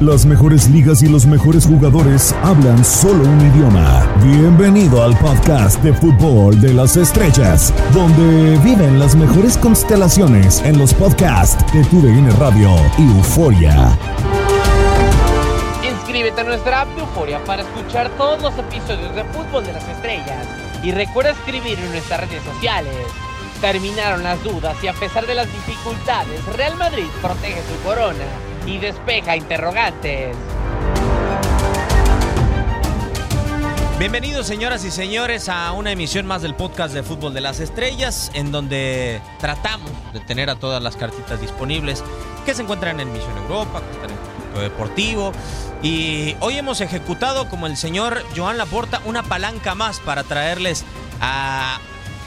Las mejores ligas y los mejores jugadores hablan solo un idioma. Bienvenido al podcast de fútbol de las estrellas, donde viven las mejores constelaciones en los podcasts de TUDN Radio y Euforia. Inscríbete a nuestra app de Euforia para escuchar todos los episodios de fútbol de las estrellas y recuerda escribir en nuestras redes sociales. Terminaron las dudas y a pesar de las dificultades, Real Madrid protege su corona y despeja interrogantes. Bienvenidos señoras y señores a una emisión más del podcast de Fútbol de las Estrellas, en donde tratamos de tener a todas las cartitas disponibles que se encuentran en Misión Europa, que están en Punto Deportivo. Y hoy hemos ejecutado, como el señor Joan Laporta, una palanca más para traerles a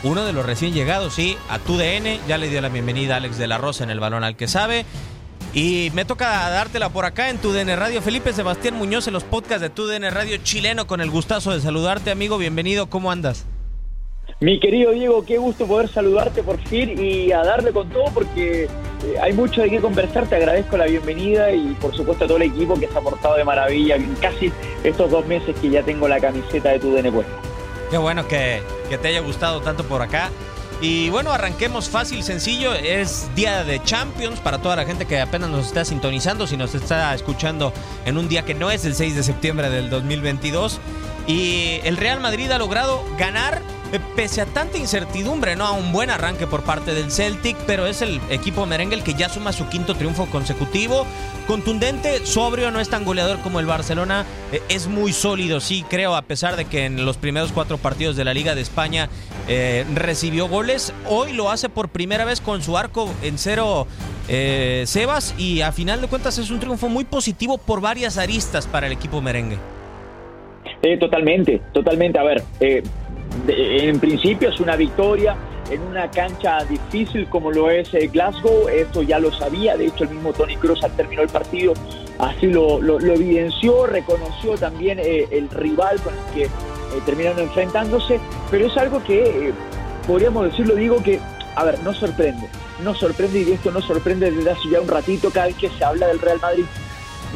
uno de los recién llegados, sí, a TUDN. Ya le dio la bienvenida a Alex de la Rosa en el balón al que sabe. Y me toca dártela por acá en TUDN Radio. Felipe Sebastián Muñoz en los podcasts de TUDN Radio chileno con el gustazo de saludarte, amigo. Bienvenido, ¿cómo andas? Mi querido Diego, qué gusto poder saludarte por fin y a darle con todo porque eh, hay mucho de qué conversar. Te agradezco la bienvenida y por supuesto a todo el equipo que se ha portado de maravilla en casi estos dos meses que ya tengo la camiseta de TUDN puesta. Qué bueno que, que te haya gustado tanto por acá. Y bueno, arranquemos fácil, sencillo. Es día de Champions para toda la gente que apenas nos está sintonizando, si nos está escuchando en un día que no es el 6 de septiembre del 2022. Y el Real Madrid ha logrado ganar eh, pese a tanta incertidumbre, ¿no? A un buen arranque por parte del Celtic, pero es el equipo merengue el que ya suma su quinto triunfo consecutivo. Contundente, sobrio, no es tan goleador como el Barcelona. Eh, es muy sólido, sí, creo, a pesar de que en los primeros cuatro partidos de la Liga de España eh, recibió goles. Hoy lo hace por primera vez con su arco en cero. Sebas y a final de cuentas es un triunfo muy positivo por varias aristas para el equipo merengue. Eh, totalmente, totalmente. A ver, eh, en principio es una victoria en una cancha difícil como lo es eh, Glasgow. Esto ya lo sabía. De hecho, el mismo Tony Kroos al término del partido así lo, lo- evidenció, reconoció también eh, el rival con el que eh, terminaron enfrentándose. Pero es algo que eh, podríamos decirlo, digo que, a ver, no sorprende. No sorprende y esto no sorprende desde hace ya un ratito cada vez que se habla del Real Madrid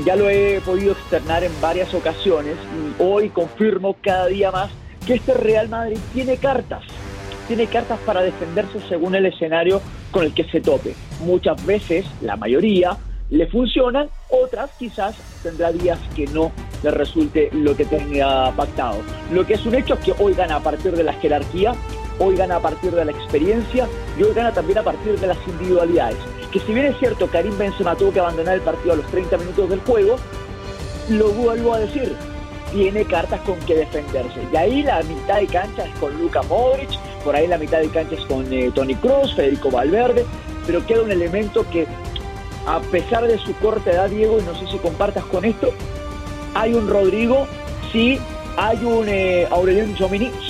ya lo he podido externar en varias ocasiones y hoy confirmo cada día más que este Real Madrid tiene cartas, tiene cartas para defenderse según el escenario con el que se tope. Muchas veces, la mayoría, le funcionan, otras quizás tendrá días que no le resulte lo que tenga pactado. Lo que es un hecho es que hoy gana a partir de la jerarquía, hoy gana a partir de la experiencia y hoy gana también a partir de las individualidades. Que si bien es cierto, Karim Benzema tuvo que abandonar el partido a los 30 minutos del juego, lo vuelvo a decir, tiene cartas con que defenderse. Y ahí la mitad de cancha es con Luka Modric, por ahí la mitad de cancha es con eh, Tony Kroos, Federico Valverde, pero queda un elemento que, a pesar de su corta edad, Diego, y no sé si compartas con esto, hay un Rodrigo, sí, hay un eh, Aureliano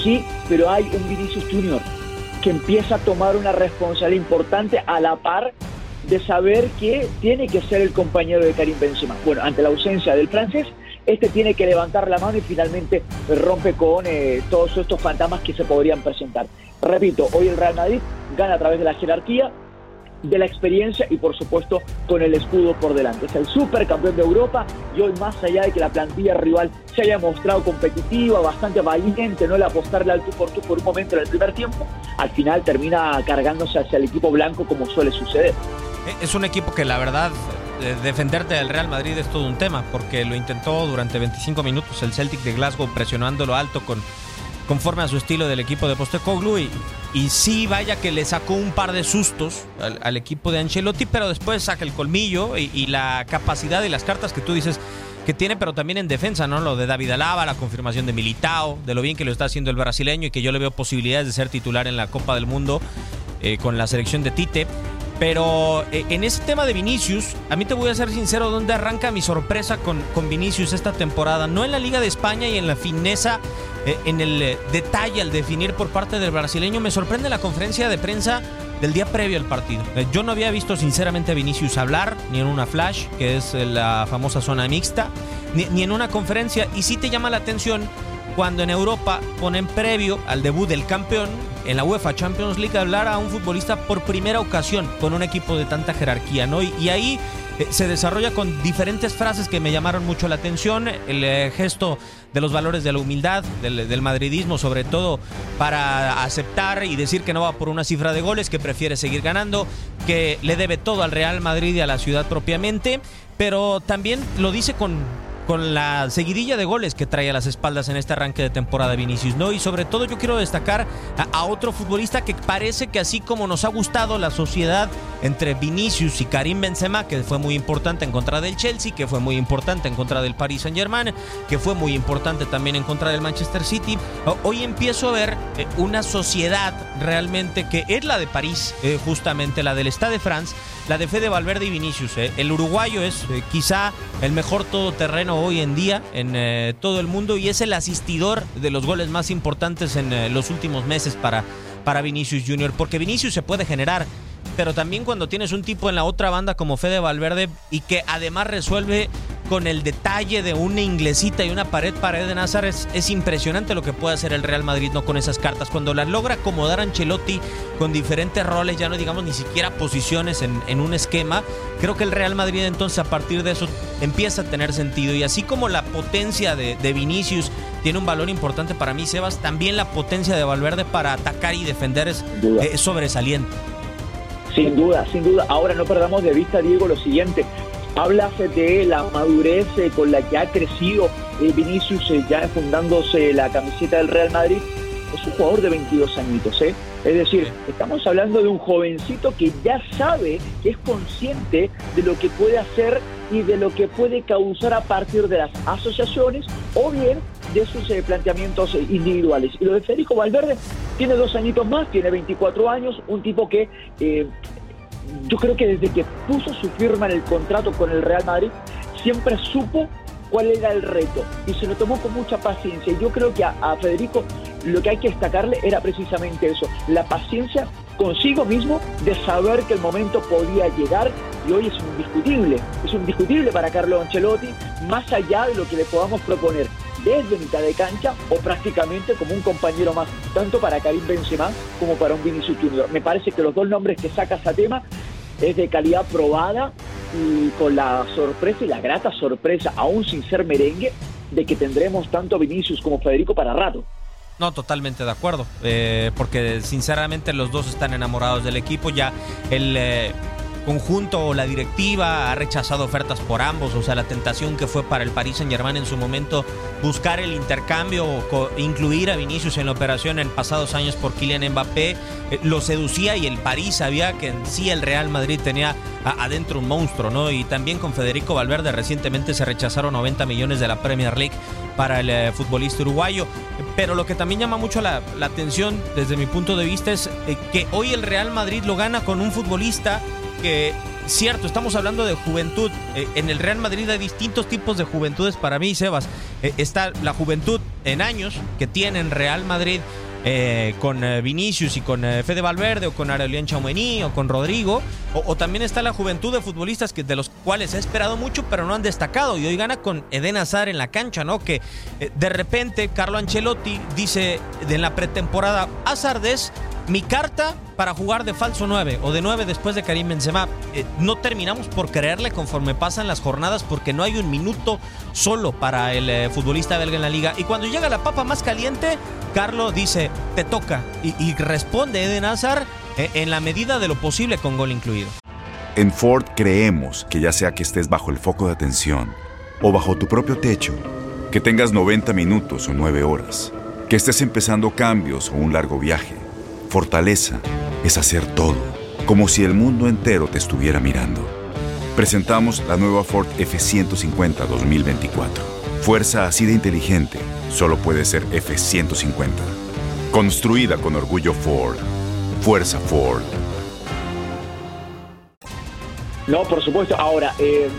sí, pero hay un Vinicius Junior que empieza a tomar una responsabilidad importante a la par de saber que tiene que ser el compañero de Karim Benzema. Bueno, ante la ausencia del francés, este tiene que levantar la mano y finalmente rompe con eh, todos estos fantasmas que se podrían presentar. Repito, hoy el Real Madrid gana a través de la jerarquía, de la experiencia y por supuesto con el escudo por delante. Es el supercampeón de Europa y hoy más allá de que la plantilla rival se haya mostrado competitiva, bastante valiente, no el apostarle al tú por tú por un momento en el primer tiempo, al final termina cargándose hacia el equipo blanco como suele suceder. Eh, Es un equipo que la verdad eh, defenderte del Real Madrid es todo un tema porque lo intentó durante 25 minutos el Celtic de Glasgow presionándolo alto con conforme a su estilo del equipo de Postecoglou y, y sí vaya que le sacó un par de sustos al, equipo de Ancelotti pero después saca el colmillo y, la capacidad y las cartas que tú dices que tiene, pero también en defensa, ¿no? Lo de David Alaba, la confirmación de Militao, de lo bien que lo está haciendo el brasileño y que yo le veo posibilidades de ser titular en la Copa del Mundo eh, con la selección de Tite. Pero eh, en ese tema de Vinicius, a mí te voy a ser sincero, ¿dónde arranca mi sorpresa con, con Vinicius esta temporada? No en la Liga de España y en la fineza, en el eh, detalle al definir por parte del brasileño. Me sorprende la conferencia de prensa del día previo al partido. yo no había visto sinceramente a Vinicius hablar, ni en una flash, que es la famosa zona mixta, ni en una conferencia. Y sí te llama la atención cuando en Europa ponen previo al debut del campeón en la UEFA Champions League hablar a un futbolista por primera ocasión con un equipo de tanta jerarquía, ¿no? Y, ahí eh, se desarrolla con diferentes frases que me llamaron mucho la atención, el eh, gesto de los valores de la humildad, del, del, madridismo sobre todo, para aceptar y decir que no va por una cifra de goles, que prefiere seguir ganando, que le debe todo al Real Madrid y a la ciudad propiamente, pero también lo dice con con la seguidilla de goles que trae a las espaldas en este arranque de temporada Vinicius, ¿no? Y sobre todo yo quiero destacar a, otro futbolista que parece que así como nos ha gustado la sociedad entre Vinicius y Karim Benzema, que fue muy importante en contra del Chelsea, que fue muy importante en contra del Paris Saint-Germain, que fue muy importante también en contra del Manchester City, hoy empiezo a ver eh, una sociedad realmente que es la de París, eh, justamente la del Stade de France, la de Fede Valverde y Vinicius. Eh. El uruguayo es quizá el mejor todoterreno hoy en día en eh, todo el mundo y es el asistidor de los goles más importantes en eh, los últimos meses para, para Vinicius Junior, porque Vinicius se puede generar, pero también cuando tienes un tipo en la otra banda como Fede Valverde y que además resuelve con el detalle de una inglesita y una pared pared de Nazar es, impresionante lo que puede hacer el Real Madrid no con esas cartas. Cuando las logra acomodar Ancelotti con diferentes roles, ya no digamos ni siquiera posiciones en, un esquema, creo que el Real Madrid entonces a partir de eso empieza a tener sentido. Y así como la potencia de, Vinicius tiene un valor importante para mí, Sebas, también la potencia de Valverde para atacar y defender es, es sobresaliente. Sin duda, sin duda. Ahora no perdamos de vista, Diego, lo siguiente. Hablas de la madurez eh, con la que ha crecido eh, Vinicius eh, ya fundándose la camiseta del Real Madrid. Es un jugador de 22 añitos. Es decir, estamos hablando de un jovencito que ya sabe, que es consciente de lo que puede hacer y de lo que puede causar a partir de las asociaciones o bien de sus planteamientos individuales. Y lo de Federico Valverde tiene dos añitos más, tiene 24 años, un tipo que yo creo que desde que puso su firma en el contrato con el Real Madrid, siempre supo cuál era el reto y se lo tomó con mucha paciencia. Y yo creo que a, Federico lo que hay que destacarle era precisamente eso, la paciencia consigo mismo de saber que el momento podía llegar y hoy es indiscutible, es indiscutible para Carlo Ancelotti, más allá de lo que le podamos proponer desde mitad de cancha o prácticamente como un compañero más, tanto para Karim Benzema como para un Vinicius Junior. Me parece que los dos nombres que saca tema es de calidad probada y con la sorpresa y la grata sorpresa, aún sin ser merengue, de que tendremos tanto Vinicius como Federico para rato. No, totalmente de acuerdo, eh, porque sinceramente los dos están enamorados del equipo. Ya el, eh, conjunto o la directiva ha rechazado ofertas por ambos, o sea, la tentación que fue para el Paris Saint-Germain en su momento buscar el intercambio incluir a Vinicius en la operación en pasados años por Kylian Mbappé eh, lo seducía y el París sabía que en sí el Real Madrid tenía adentro un monstruo, ¿no? Y también con Federico Valverde recientemente se rechazaron 90 millones de la Premier League para el eh, futbolista uruguayo. Pero lo que también llama mucho la, la atención desde mi punto de vista es eh, que hoy el Real Madrid lo gana con un futbolista cierto, estamos hablando de juventud. Eh, en el Real Madrid hay distintos tipos de juventudes para mí, Sebas. Eh, está la juventud en años que tiene en Real Madrid eh, con Vinicius y con Fede Valverde o con Aurelien Chaumení o con Rodrigo. O, también está la juventud de futbolistas que, de los cuales he esperado mucho pero no han destacado. Y hoy gana con Eden Hazard en la cancha, ¿no? Que de repente Carlo Ancelotti dice en la pretemporada, Hazard es mi carta para jugar de falso 9 o de 9 después de Karim Benzema, eh, no terminamos por creerle conforme pasan las jornadas porque no hay un minuto solo para el eh, futbolista belga en la liga. Y cuando llega la papa más caliente, Carlo dice, te toca. Y, responde Eden Hazard eh, en la medida de lo posible con gol incluido. En Ford creemos que ya sea que estés bajo el foco de atención o bajo tu propio techo, que tengas 90 minutos o 9 horas, que estés empezando cambios o un largo viaje, Fortaleza es hacer todo, como si el mundo entero te estuviera mirando. Presentamos la nueva Ford F150 2024. Fuerza así de inteligente solo puede ser F150. Construida con orgullo Ford. Fuerza Ford. No, por supuesto. Ahora, eh,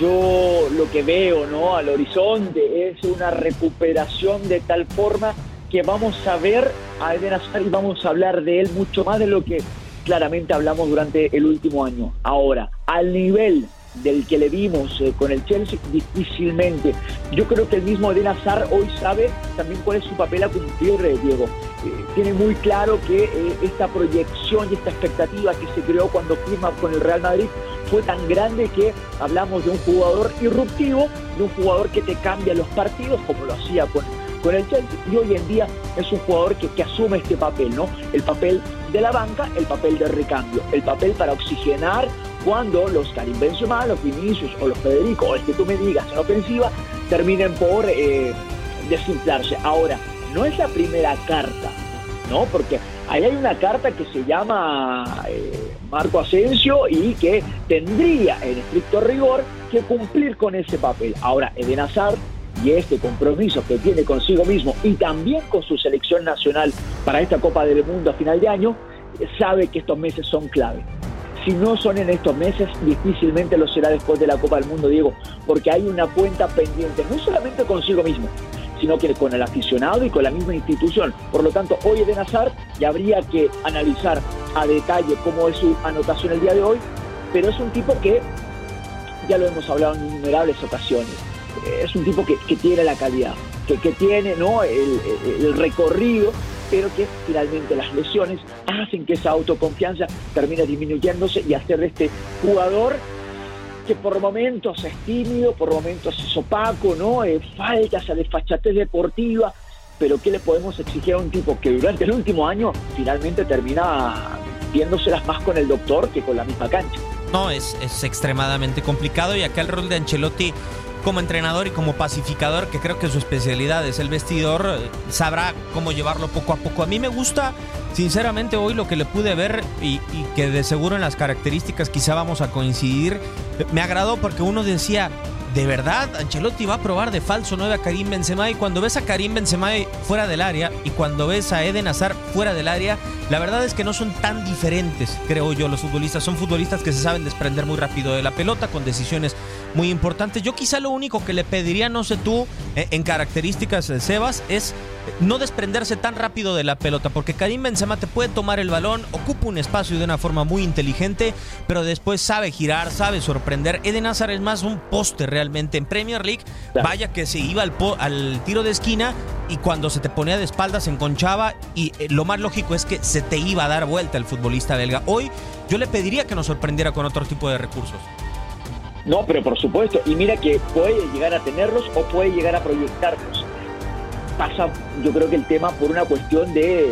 yo lo que veo ¿no? al horizonte es una recuperación de tal forma que vamos a ver a Eden Hazard y vamos a hablar de él mucho más de lo que claramente hablamos durante el último año. Ahora, al nivel del que le vimos eh, con el Chelsea, difícilmente. Yo creo que el mismo Eden Hazard hoy sabe también cuál es su papel a cumplir, eh, Diego. Eh, tiene muy claro que esta proyección y esta expectativa que se creó cuando firma con el Real Madrid fue tan grande que hablamos de un jugador irruptivo, de un jugador que te cambia los partidos, como lo hacía con con el Chelsea y hoy en día es un jugador que, que, asume este papel, ¿no? El papel de la banca, el papel de recambio, el papel para oxigenar cuando los Karim Benzema, los Vinicius o los Federico, o el que tú me digas en ofensiva, terminen por eh, desinflarse. Ahora, no es la primera carta, ¿no? Porque ahí hay una carta que se llama eh, Marco Asensio y que tendría, en estricto rigor, que cumplir con ese papel. Ahora, Eden Hazard y este compromiso que tiene consigo mismo y también con su selección nacional para esta Copa del Mundo a final de año, sabe que estos meses son clave si no son en estos meses, difícilmente lo será después de la Copa del Mundo, Diego, porque hay una cuenta pendiente, no solamente consigo mismo, sino que con el aficionado y con la misma institución. Por lo tanto, hoy Eden Hazard ya habría que analizar a detalle cómo es su anotación el día de hoy, pero es un tipo que, ya lo hemos hablado en innumerables ocasiones, es un tipo que, tiene la calidad, que, que tiene ¿no? el recorrido pero que finalmente las lesiones hacen que esa autoconfianza termine disminuyéndose y hacer de este jugador que por momentos es tímido, por momentos es opaco, ¿no? Eh, falta esa desfachatez deportiva, pero ¿qué le podemos exigir a un tipo que durante el último año finalmente termina viéndoselas más con el doctor que con la misma cancha? No, es, es extremadamente complicado y acá el rol de Ancelotti como entrenador y como pacificador, que creo que su especialidad es el vestidor, eh, sabrá cómo llevarlo poco a poco. A mí me gusta, sinceramente, hoy lo que le pude ver y, y que de seguro en las características quizá vamos a coincidir, me agradó porque uno decía, de verdad, Ancelotti va a probar de falso 9 a Karim Benzema y cuando ves a Karim Benzema fuera del área y cuando ves a Eden Hazard fuera del área, la verdad es que no son tan diferentes, creo yo, los futbolistas. Son futbolistas que se saben desprender muy rápido de la pelota con decisiones muy importantes. Yo quizá lo único que le pediría, no sé tú, eh, en características de Sebas, es no desprenderse tan rápido de la pelota, porque Karim Benzema te puede tomar el balón, ocupa un espacio de una forma muy inteligente, pero después sabe girar, sabe sorprender. Eden Hazard es más un poste realmente en Premier League. Vaya que se iba al, al tiro de esquina y cuando se te ponía de espaldas se enconchaba y eh, lo más lógico es que se te iba a dar vuelta el futbolista belga. Hoy yo le pediría que nos sorprendiera con otro tipo de recursos. No, pero por supuesto, y mira que puede llegar a tenerlos o puede llegar a proyectarlos pasa, yo creo que el tema por una cuestión de,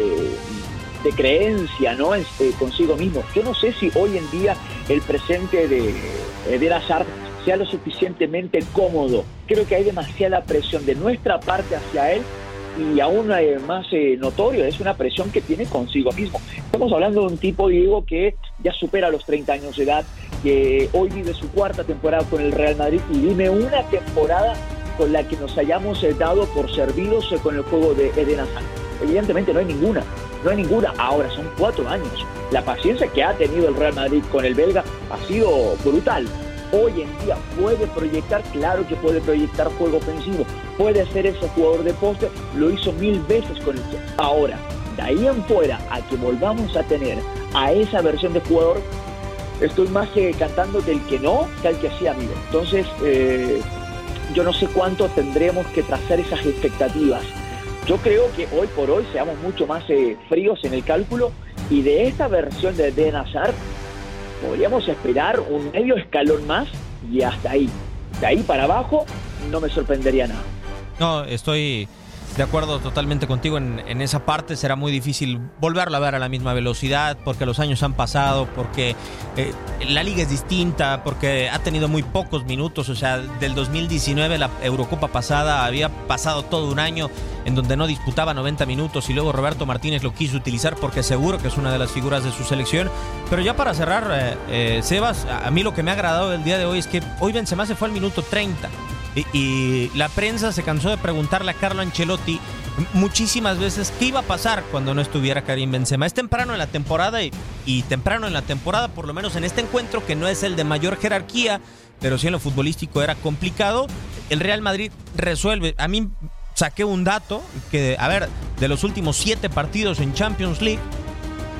de creencia, ¿no? Este, consigo mismo. Yo no sé si hoy en día el presente de Eder Hazard sea lo suficientemente cómodo. Creo que hay demasiada presión de nuestra parte hacia él y aún más eh, notorio es una presión que tiene consigo mismo. Estamos hablando de un tipo, Diego, que ya supera los 30 años de edad, que hoy vive su cuarta temporada con el Real Madrid y vive una temporada con la que nos hayamos eh, dado por servidos eh, con el juego de Eden Hazard. Evidentemente no hay ninguna, no hay ninguna. Ahora son cuatro años. La paciencia que ha tenido el Real Madrid con el belga ha sido brutal. Hoy en día puede proyectar, claro que puede proyectar juego ofensivo, puede ser ese jugador de poste, lo hizo mil veces con el Ahora, de ahí en fuera a que volvamos a tener a esa versión de jugador, estoy más que cantando del que no que al que sí, amigo. Entonces, eh, yo no sé cuánto tendremos que trazar esas expectativas. Yo creo que hoy por hoy seamos mucho más eh, fríos en el cálculo y de esta versión de Den Hazard podríamos esperar un medio escalón más y hasta ahí. De ahí para abajo no me sorprendería nada. No, estoy de acuerdo totalmente contigo en, esa parte. Será muy difícil volverlo a ver a la misma velocidad porque los años han pasado, porque eh, la liga es distinta, porque ha tenido muy pocos minutos. O sea, del 2019, la Eurocopa pasada, había pasado todo un año en donde no disputaba 90 minutos y luego Roberto Martínez lo quiso utilizar porque seguro que es una de las figuras de su selección. Pero ya para cerrar, eh, eh, Sebas, a mí lo que me ha agradado del día de hoy es que hoy Benzema se fue al minuto 30. Y, la prensa se cansó de preguntarle a Carlo Ancelotti muchísimas veces qué iba a pasar cuando no estuviera Karim Benzema. Es temprano en la temporada y, temprano en la temporada, por lo menos en este encuentro que no es el de mayor jerarquía, pero sí en lo futbolístico era complicado. El Real Madrid resuelve. A mí saqué un dato que, a ver, de los últimos siete partidos en Champions League,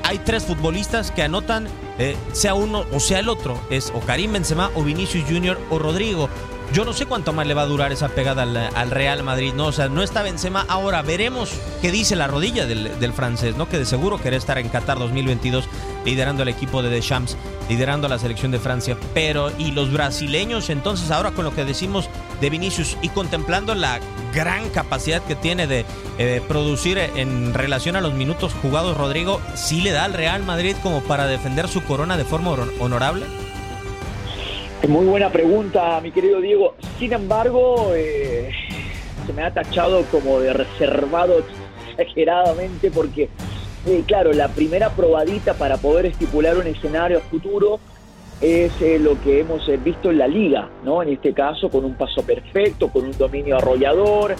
hay tres futbolistas que anotan, eh, sea uno o sea el otro. Es o Karim Benzema o Vinicius Junior o Rodrigo. Yo no sé cuánto más le va a durar esa pegada al, Real Madrid, ¿no? O sea, no está Benzema. Ahora veremos qué dice la rodilla del, del, francés, ¿no? Que de seguro quiere estar en Qatar 2022 liderando el equipo de Deschamps, liderando la selección de Francia. Pero, ¿y los brasileños? Entonces, ahora con lo que decimos de Vinicius y contemplando la gran capacidad que tiene de eh, producir en relación a los minutos jugados, Rodrigo, ¿sí le da al Real Madrid como para defender su corona de forma honorable? Muy buena pregunta, mi querido Diego. Sin embargo, eh, se me ha tachado como de reservado exageradamente porque, eh, claro, la primera probadita para poder estipular un escenario futuro es eh, lo que hemos visto en la liga, ¿no? En este caso, con un paso perfecto, con un dominio arrollador.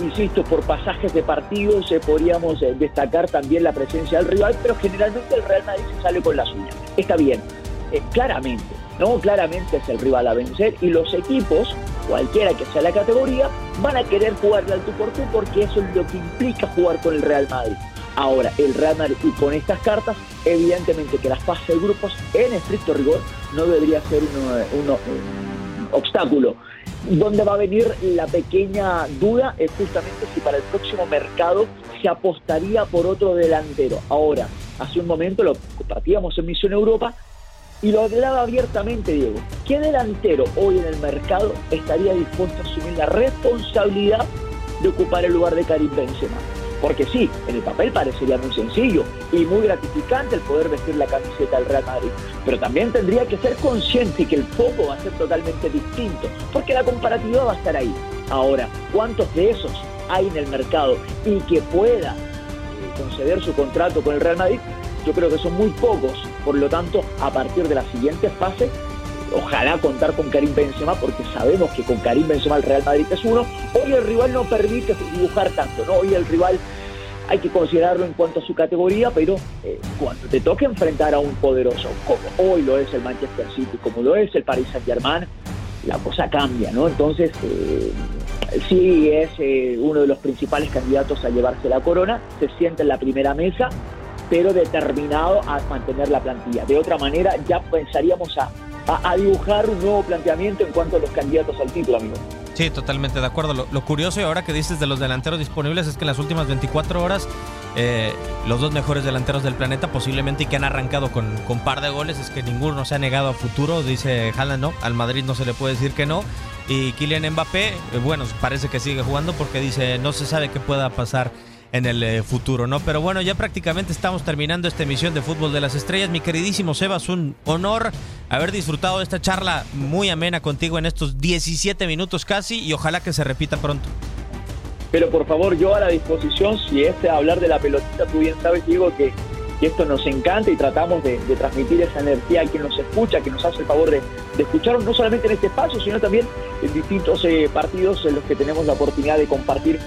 Insisto, por pasajes de partidos podríamos destacar también la presencia del rival, pero generalmente el Real Madrid se sale con la suya. Está bien, claramente ¿no? Claramente es el rival a vencer y los equipos, cualquiera que sea la categoría, van a querer jugarle al tú por tú porque eso es lo que implica jugar con el Real Madrid. Ahora, el Real Madrid y con estas cartas, evidentemente que las fase de grupos, en estricto rigor, no debería ser un obstáculo. Donde va a venir la pequeña duda es justamente si para el próximo mercado se apostaría por otro delantero. Ahora, hace un momento lo compartíamos en Misión Europa, y lo hablaba abiertamente, Diego. ¿Qué delantero hoy en el mercado estaría dispuesto a asumir la responsabilidad de ocupar el lugar de Karim Benzema? Porque sí, en el papel parecería muy sencillo y muy gratificante el poder vestir la camiseta del Real Madrid. Pero también tendría que ser consciente que el foco va a ser totalmente distinto, porque la comparativa va a estar ahí. Ahora, ¿cuántos de esos hay en el mercado y que pueda eh, conceder su contrato con el Real Madrid? yo creo que son muy pocos, por lo tanto, a partir de la siguiente fase, ojalá contar con Karim Benzema, porque sabemos que con Karim Benzema el Real Madrid es uno, hoy el rival no permite dibujar tanto, ¿no? Hoy el rival hay que considerarlo en cuanto a su categoría, pero eh, cuando te toque enfrentar a un poderoso, como hoy lo es el Manchester City, como lo es el Paris Saint Germain, la cosa cambia, ¿no? Entonces, eh, sí es eh, uno de los principales candidatos a llevarse la corona, se siente en la primera mesa, pero determinado a mantener la plantilla. De otra manera, ya pensaríamos a, a, dibujar un nuevo planteamiento en cuanto a los candidatos al título, amigo. Sí, totalmente de acuerdo. Lo, curioso y ahora que dices de los delanteros disponibles es que en las últimas 24 horas eh, los dos mejores delanteros del planeta posiblemente y que han arrancado con, con par de goles es que ninguno se ha negado a futuro, dice Haaland, no, al Madrid no se le puede decir que no. Y Kylian Mbappé, eh, bueno, parece que sigue jugando porque dice no se sabe qué pueda pasar en el eh, futuro, ¿no? Pero bueno, ya prácticamente estamos terminando esta emisión de Fútbol de las Estrellas. Mi queridísimo Sebas, un honor haber disfrutado de esta charla muy amena contigo en estos 17 minutos casi y ojalá que se repita pronto. Pero por favor, yo a la disposición, si es hablar de la pelotita, tú bien sabes, digo que, esto nos encanta y tratamos de, transmitir esa energía a quien nos escucha, que nos hace el favor de, de escucharnos, no solamente en este espacio, sino también en distintos eh, partidos en los que tenemos la oportunidad de compartir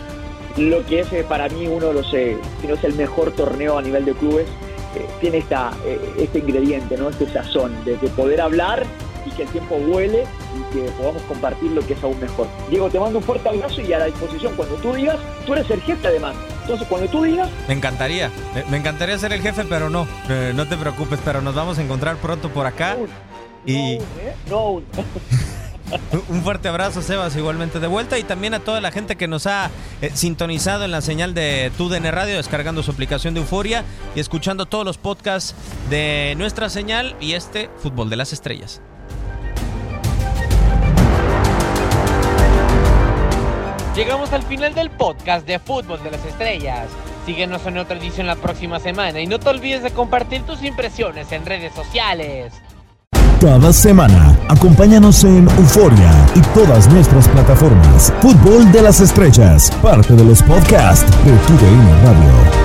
lo que es eh, para mí uno de los, eh, si no es el mejor torneo a nivel de clubes, eh, tiene esta, este ingrediente, ¿no? este sazón, de, poder hablar y que el tiempo vuele y que podamos compartir lo que es aún mejor. Diego, te mando un fuerte abrazo y a la disposición cuando tú digas, tú eres el jefe además. Entonces, cuando tú digas... Me encantaría, me encantaría ser el jefe, pero no, no te preocupes, pero nos vamos a encontrar pronto por acá. y... no. Un fuerte abrazo, Sebas, igualmente de vuelta. Y también a toda la gente que nos ha eh, sintonizado en la señal de TUDN Radio, descargando su aplicación de Euforia y escuchando todos los podcasts de nuestra señal y este Fútbol de las Estrellas. Llegamos al final del podcast de Fútbol de las Estrellas. Síguenos en otra edición la próxima semana y no te olvides de compartir tus impresiones en redes sociales. Cada semana, acompáñanos en Euforia y todas nuestras plataformas. Fútbol de las Estrellas, parte de los podcasts de TUDN Radio.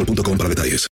boostmobile.com para detalles.